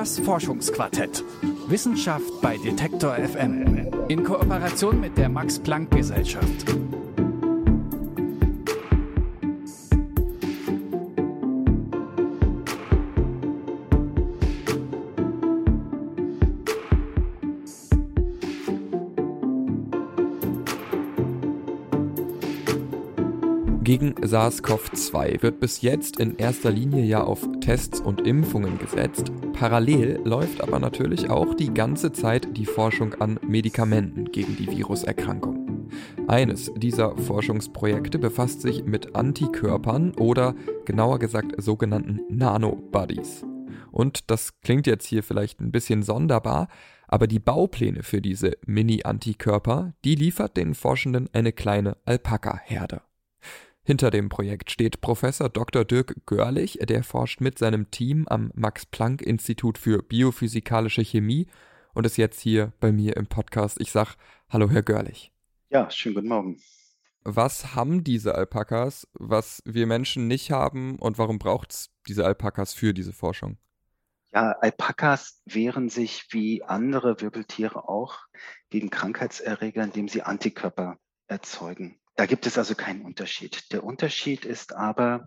Das Forschungsquartett. Wissenschaft bei Detektor FM. In Kooperation mit der Max Planck Gesellschaft. Gegen SARS-CoV-2 wird bis jetzt in erster Linie ja auf Tests und Impfungen gesetzt. Parallel läuft aber natürlich auch die ganze Zeit die Forschung an Medikamenten gegen die Viruserkrankung. Eines dieser Forschungsprojekte befasst sich mit Antikörpern oder genauer gesagt sogenannten Nanobodies. Und das klingt jetzt hier vielleicht ein bisschen sonderbar, aber die Baupläne für diese Mini-Antikörper, die liefert den Forschenden eine kleine Alpaka-Herde. Hinter dem Projekt steht Professor Dr. Dirk Görlich, der forscht mit seinem Team am Max Planck Institut für biophysikalische Chemie und ist jetzt hier bei mir im Podcast. Ich sag Hallo Herr Görlich. Ja, schönen guten Morgen. Was haben diese Alpakas, was wir Menschen nicht haben und warum braucht es diese Alpakas für diese Forschung? Ja, Alpakas wehren sich wie andere Wirbeltiere auch gegen Krankheitserreger, indem sie Antikörper erzeugen. Da gibt es also keinen Unterschied. Der Unterschied ist aber,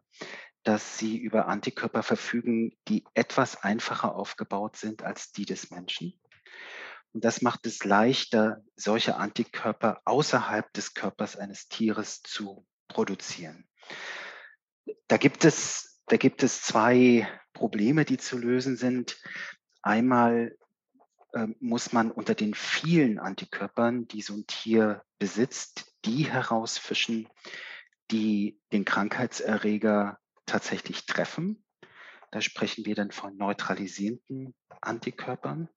dass sie über Antikörper verfügen, die etwas einfacher aufgebaut sind als die des Menschen. Und das macht es leichter, solche Antikörper außerhalb des Körpers eines Tieres zu produzieren. Da gibt es, da gibt es zwei Probleme, die zu lösen sind. Einmal muss man unter den vielen Antikörpern, die so ein Tier besitzt, die herausfischen, die den Krankheitserreger tatsächlich treffen. Da sprechen wir dann von neutralisierenden Antikörpern.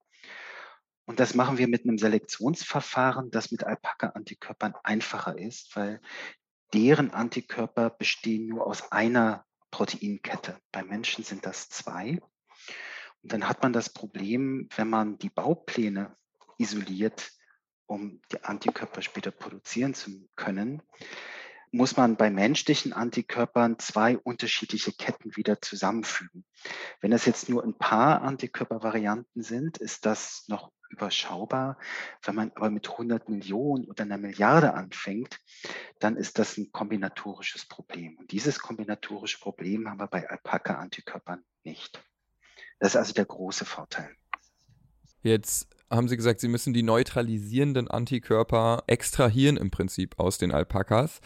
Und das machen wir mit einem Selektionsverfahren, das mit Alpaka-Antikörpern einfacher ist, weil deren Antikörper bestehen nur aus einer Proteinkette. Bei Menschen sind das zwei. Dann hat man das Problem, wenn man die Baupläne isoliert, um die Antikörper später produzieren zu können, muss man bei menschlichen Antikörpern zwei unterschiedliche Ketten wieder zusammenfügen. Wenn das jetzt nur ein paar Antikörpervarianten sind, ist das noch überschaubar. Wenn man aber mit 100 Millionen oder einer Milliarde anfängt, dann ist das ein kombinatorisches Problem. Und dieses kombinatorische Problem haben wir bei Alpaka-Antikörpern nicht. Das ist also der große Vorteil. Jetzt haben Sie gesagt, Sie müssen die neutralisierenden Antikörper extrahieren im Prinzip aus den Alpakas.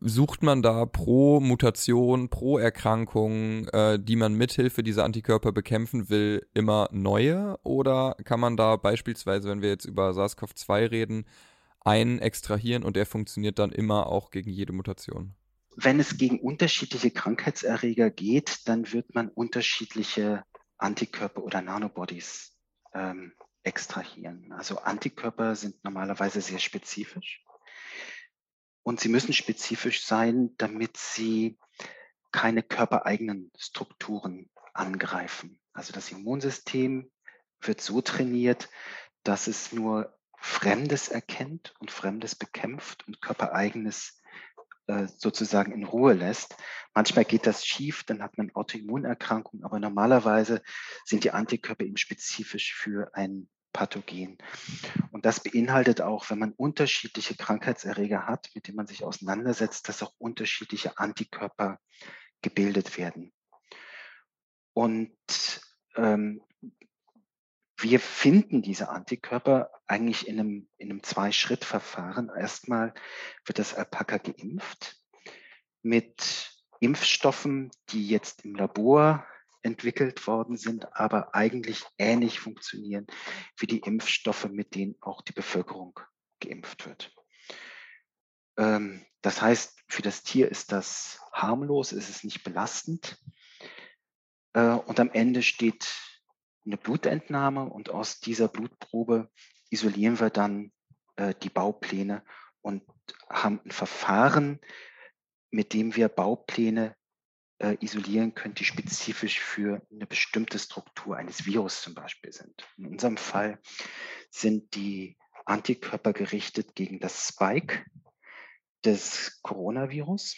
Sucht man da pro Mutation, pro Erkrankung, äh, die man mithilfe dieser Antikörper bekämpfen will, immer neue? Oder kann man da beispielsweise, wenn wir jetzt über SARS-CoV-2 reden, einen extrahieren und der funktioniert dann immer auch gegen jede Mutation? Wenn es gegen unterschiedliche Krankheitserreger geht, dann wird man unterschiedliche Antikörper oder Nanobodies ähm, extrahieren. Also Antikörper sind normalerweise sehr spezifisch und sie müssen spezifisch sein, damit sie keine körpereigenen Strukturen angreifen. Also das Immunsystem wird so trainiert, dass es nur Fremdes erkennt und Fremdes bekämpft und körpereigenes sozusagen in Ruhe lässt. Manchmal geht das schief, dann hat man Autoimmunerkrankungen, aber normalerweise sind die Antikörper eben spezifisch für ein Pathogen. Und das beinhaltet auch, wenn man unterschiedliche Krankheitserreger hat, mit denen man sich auseinandersetzt, dass auch unterschiedliche Antikörper gebildet werden. Und ähm, wir finden diese Antikörper eigentlich in einem, in einem Zwei-Schritt-Verfahren. Erstmal wird das Alpaka geimpft mit Impfstoffen, die jetzt im Labor entwickelt worden sind, aber eigentlich ähnlich funktionieren wie die Impfstoffe, mit denen auch die Bevölkerung geimpft wird. Ähm, das heißt, für das Tier ist das harmlos, ist es nicht belastend. Äh, und am Ende steht eine Blutentnahme und aus dieser Blutprobe isolieren wir dann äh, die Baupläne und haben ein Verfahren, mit dem wir Baupläne äh, isolieren können, die spezifisch für eine bestimmte Struktur eines Virus zum Beispiel sind. In unserem Fall sind die Antikörper gerichtet gegen das Spike des Coronavirus.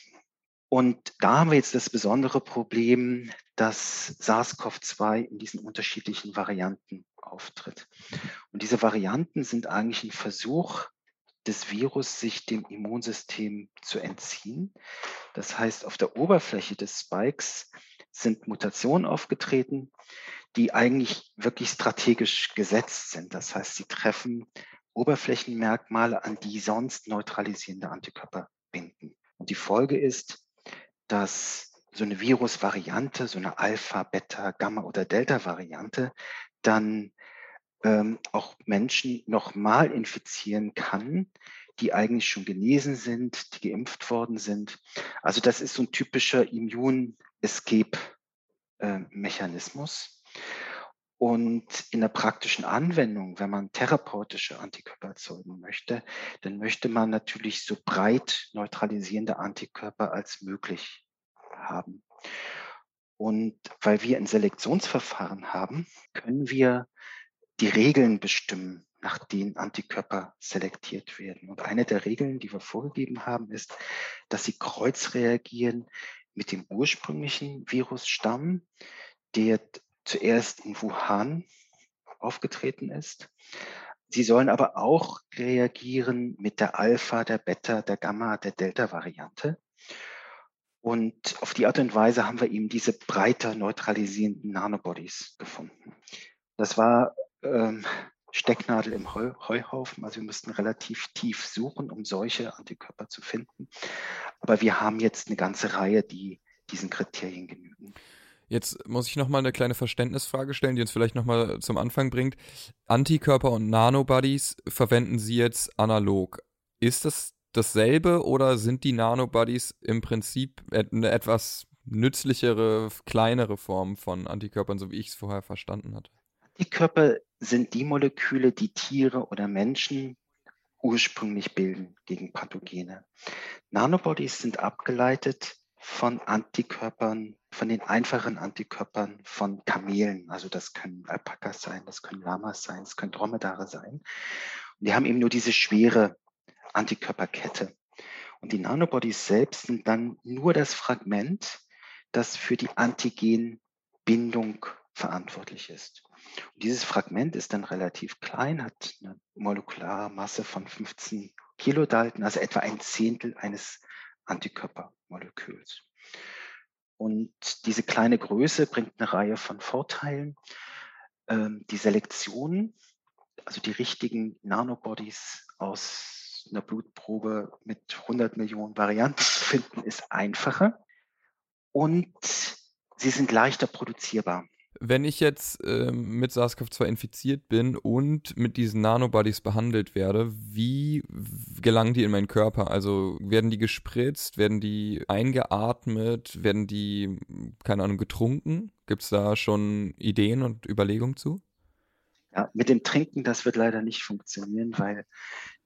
Und da haben wir jetzt das besondere Problem, dass SARS-CoV-2 in diesen unterschiedlichen Varianten auftritt. Und diese Varianten sind eigentlich ein Versuch des Virus, sich dem Immunsystem zu entziehen. Das heißt, auf der Oberfläche des Spikes sind Mutationen aufgetreten, die eigentlich wirklich strategisch gesetzt sind. Das heißt, sie treffen Oberflächenmerkmale, an die sonst neutralisierende Antikörper binden. Und die Folge ist, dass so eine Virusvariante, so eine Alpha, Beta, Gamma oder Delta-Variante dann ähm, auch Menschen nochmal infizieren kann, die eigentlich schon genesen sind, die geimpft worden sind. Also das ist so ein typischer Immun-Escape-Mechanismus. Und in der praktischen Anwendung, wenn man therapeutische Antikörper erzeugen möchte, dann möchte man natürlich so breit neutralisierende Antikörper als möglich haben. Und weil wir ein Selektionsverfahren haben, können wir die Regeln bestimmen, nach denen Antikörper selektiert werden. Und eine der Regeln, die wir vorgegeben haben, ist, dass sie kreuzreagieren mit dem ursprünglichen Virusstamm, der zuerst in Wuhan aufgetreten ist. Sie sollen aber auch reagieren mit der Alpha, der Beta, der Gamma, der Delta-Variante. Und auf die Art und Weise haben wir eben diese breiter neutralisierenden Nanobodies gefunden. Das war ähm, Stecknadel im Heu Heuhaufen. Also wir mussten relativ tief suchen, um solche Antikörper zu finden. Aber wir haben jetzt eine ganze Reihe, die diesen Kriterien genügen. Jetzt muss ich nochmal eine kleine Verständnisfrage stellen, die uns vielleicht nochmal zum Anfang bringt. Antikörper und Nanobodies verwenden Sie jetzt analog. Ist das dasselbe oder sind die Nanobodies im Prinzip eine etwas nützlichere, kleinere Form von Antikörpern, so wie ich es vorher verstanden hatte? Antikörper sind die Moleküle, die Tiere oder Menschen ursprünglich bilden gegen Pathogene. Nanobodies sind abgeleitet von Antikörpern, von den einfachen Antikörpern von Kamelen. Also das können Alpakas sein, das können Lamas sein, das können Dromedare sein. Und die haben eben nur diese schwere Antikörperkette. Und die Nanobodies selbst sind dann nur das Fragment, das für die Antigenbindung verantwortlich ist. Und dieses Fragment ist dann relativ klein, hat eine molekulare Masse von 15 Kilodalton, also etwa ein Zehntel eines Antikörpermoleküls. Und diese kleine Größe bringt eine Reihe von Vorteilen. Ähm, die Selektion, also die richtigen Nanobodies aus einer Blutprobe mit 100 Millionen Varianten zu finden, ist einfacher. Und sie sind leichter produzierbar. Wenn ich jetzt äh, mit SARS-CoV-2 infiziert bin und mit diesen Nanobodies behandelt werde, wie gelangen die in meinen Körper? Also werden die gespritzt, werden die eingeatmet, werden die, keine Ahnung, getrunken? Gibt es da schon Ideen und Überlegungen zu? Ja, mit dem Trinken, das wird leider nicht funktionieren, weil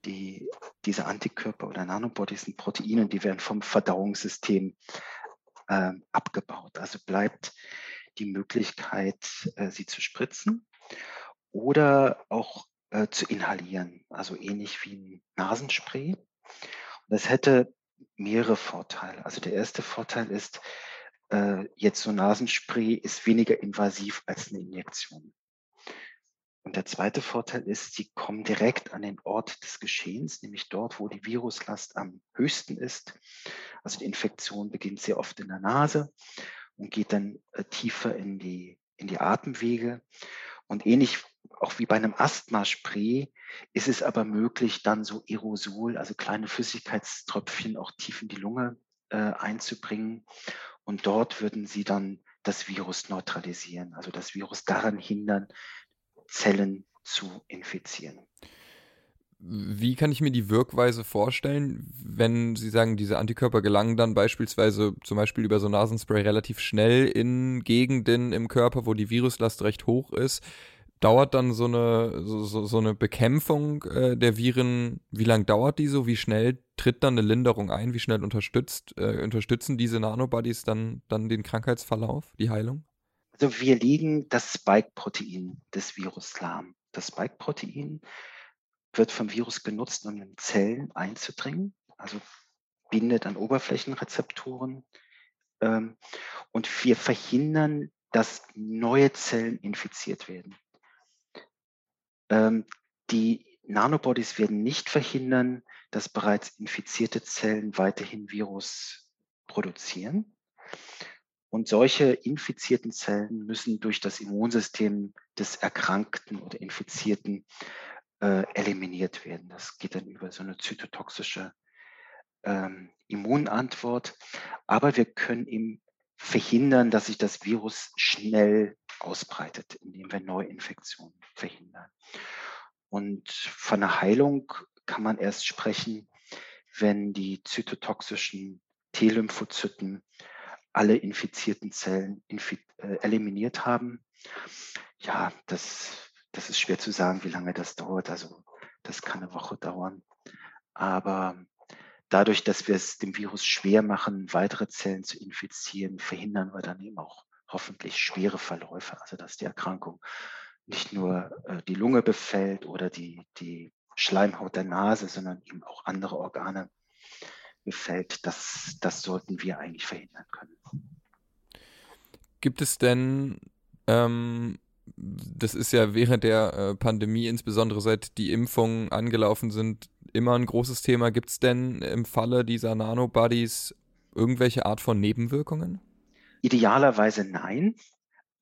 die, diese Antikörper oder Nanobodies sind Proteine, die werden vom Verdauungssystem äh, abgebaut. Also bleibt die Möglichkeit, äh, sie zu spritzen oder auch äh, zu inhalieren, also ähnlich wie ein Nasenspray. Und das hätte mehrere Vorteile. Also der erste Vorteil ist, äh, jetzt so ein Nasenspray ist weniger invasiv als eine Injektion. Und der zweite Vorteil ist, sie kommen direkt an den Ort des Geschehens, nämlich dort, wo die Viruslast am höchsten ist. Also die Infektion beginnt sehr oft in der Nase und geht dann äh, tiefer in die, in die Atemwege. Und ähnlich auch wie bei einem Asthmaspray ist es aber möglich, dann so Aerosol, also kleine Flüssigkeitströpfchen auch tief in die Lunge äh, einzubringen. Und dort würden sie dann das Virus neutralisieren, also das Virus daran hindern, Zellen zu infizieren. Wie kann ich mir die Wirkweise vorstellen, wenn Sie sagen, diese Antikörper gelangen dann beispielsweise zum Beispiel über so Nasenspray relativ schnell in Gegenden im Körper, wo die Viruslast recht hoch ist? Dauert dann so eine, so, so eine Bekämpfung äh, der Viren, wie lange dauert die so? Wie schnell tritt dann eine Linderung ein? Wie schnell unterstützt, äh, unterstützen diese Nanobodies dann, dann den Krankheitsverlauf, die Heilung? Also wir legen das Spike-Protein des Virus lahm. Das Spike-Protein wird vom Virus genutzt, um in Zellen einzudringen. Also bindet an Oberflächenrezeptoren. Ähm, und wir verhindern, dass neue Zellen infiziert werden. Ähm, die Nanobodies werden nicht verhindern, dass bereits infizierte Zellen weiterhin Virus produzieren. Und solche infizierten Zellen müssen durch das Immunsystem des Erkrankten oder Infizierten äh, eliminiert werden. Das geht dann über so eine zytotoxische ähm, Immunantwort. Aber wir können eben verhindern, dass sich das Virus schnell ausbreitet, indem wir Neuinfektionen verhindern. Und von einer Heilung kann man erst sprechen, wenn die zytotoxischen T-Lymphozyten alle infizierten Zellen infi äh, eliminiert haben. Ja, das, das ist schwer zu sagen, wie lange das dauert. Also das kann eine Woche dauern. Aber dadurch, dass wir es dem Virus schwer machen, weitere Zellen zu infizieren, verhindern wir dann eben auch hoffentlich schwere Verläufe, also dass die Erkrankung nicht nur äh, die Lunge befällt oder die, die Schleimhaut der Nase, sondern eben auch andere Organe befällt. Das, das sollten wir eigentlich verhindern können. Gibt es denn, ähm, das ist ja während der äh, Pandemie, insbesondere seit die Impfungen angelaufen sind, immer ein großes Thema. Gibt es denn im Falle dieser Nanobodies irgendwelche Art von Nebenwirkungen? Idealerweise nein,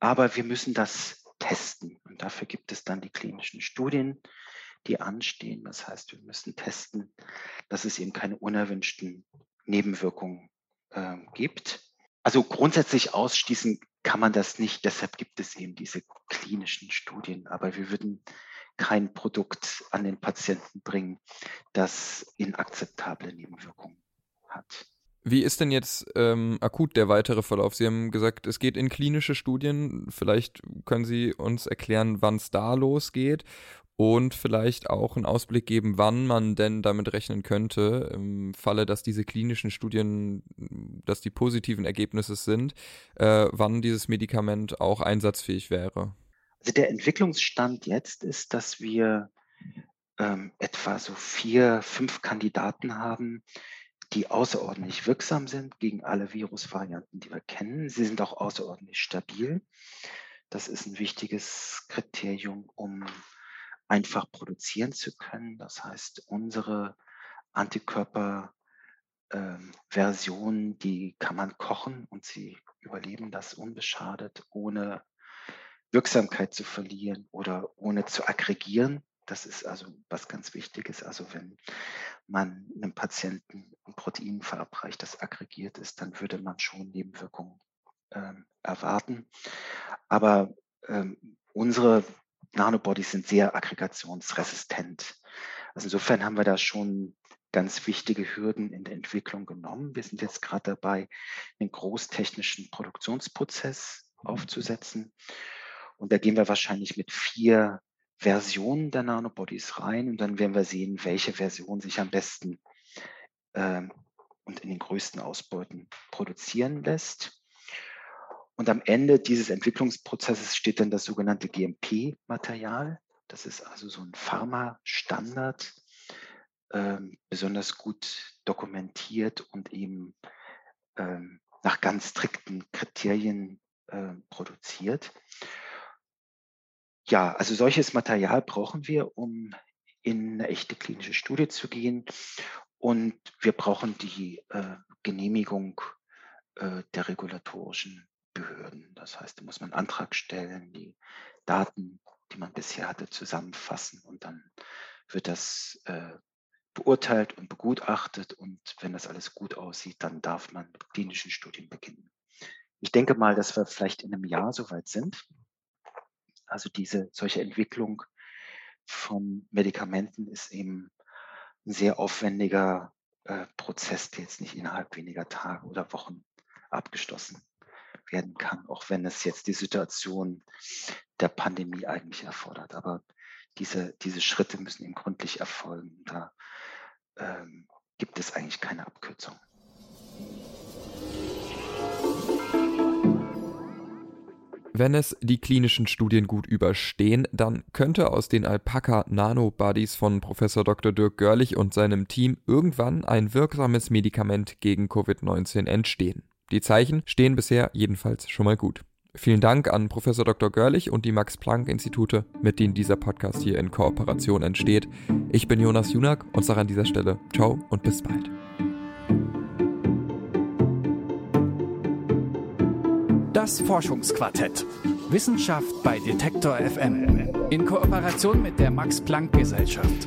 aber wir müssen das testen. Und dafür gibt es dann die klinischen Studien, die anstehen. Das heißt, wir müssen testen, dass es eben keine unerwünschten Nebenwirkungen äh, gibt. Also grundsätzlich ausschließen kann man das nicht. Deshalb gibt es eben diese klinischen Studien. Aber wir würden kein Produkt an den Patienten bringen, das inakzeptable Nebenwirkungen hat. Wie ist denn jetzt ähm, akut der weitere Verlauf? Sie haben gesagt, es geht in klinische Studien. Vielleicht können Sie uns erklären, wann es da losgeht und vielleicht auch einen Ausblick geben, wann man denn damit rechnen könnte, im Falle, dass diese klinischen Studien, dass die positiven Ergebnisse sind, äh, wann dieses Medikament auch einsatzfähig wäre. Also der Entwicklungsstand jetzt ist, dass wir ähm, etwa so vier, fünf Kandidaten haben, die außerordentlich wirksam sind gegen alle Virusvarianten, die wir kennen. Sie sind auch außerordentlich stabil. Das ist ein wichtiges Kriterium, um einfach produzieren zu können. Das heißt, unsere Antikörperversion, ähm, die kann man kochen und sie überleben das unbeschadet, ohne Wirksamkeit zu verlieren oder ohne zu aggregieren. Das ist also was ganz Wichtiges. Also wenn man einem Patienten ein Protein verabreicht, das aggregiert ist, dann würde man schon Nebenwirkungen ähm, erwarten. Aber ähm, unsere Nanobodies sind sehr aggregationsresistent. Also insofern haben wir da schon ganz wichtige Hürden in der Entwicklung genommen. Wir sind jetzt gerade dabei, einen großtechnischen Produktionsprozess aufzusetzen. Und da gehen wir wahrscheinlich mit vier Versionen der Nanobodies rein und dann werden wir sehen, welche Version sich am besten ähm, und in den größten Ausbeuten produzieren lässt. Und am Ende dieses Entwicklungsprozesses steht dann das sogenannte GMP-Material. Das ist also so ein Pharma-Standard, ähm, besonders gut dokumentiert und eben ähm, nach ganz strikten Kriterien äh, produziert. Ja, also solches Material brauchen wir, um in eine echte klinische Studie zu gehen. Und wir brauchen die äh, Genehmigung äh, der regulatorischen Behörden. Das heißt, da muss man einen Antrag stellen, die Daten, die man bisher hatte, zusammenfassen und dann wird das äh, beurteilt und begutachtet und wenn das alles gut aussieht, dann darf man mit klinischen Studien beginnen. Ich denke mal, dass wir vielleicht in einem Jahr soweit sind. Also diese solche Entwicklung von Medikamenten ist eben ein sehr aufwendiger äh, Prozess, der jetzt nicht innerhalb weniger Tage oder Wochen abgeschlossen werden kann, auch wenn es jetzt die Situation der Pandemie eigentlich erfordert. Aber diese, diese Schritte müssen eben gründlich erfolgen. Da ähm, gibt es eigentlich keine Abkürzung. Wenn es die klinischen Studien gut überstehen, dann könnte aus den Alpaka-Nanobodies von Professor Dr. Dirk Görlich und seinem Team irgendwann ein wirksames Medikament gegen Covid-19 entstehen. Die Zeichen stehen bisher jedenfalls schon mal gut. Vielen Dank an Professor Dr. Görlich und die Max-Planck-Institute, mit denen dieser Podcast hier in Kooperation entsteht. Ich bin Jonas Junak und sage an dieser Stelle Ciao und bis bald. Das Forschungsquartett. Wissenschaft bei Detektor FM. In Kooperation mit der Max-Planck-Gesellschaft.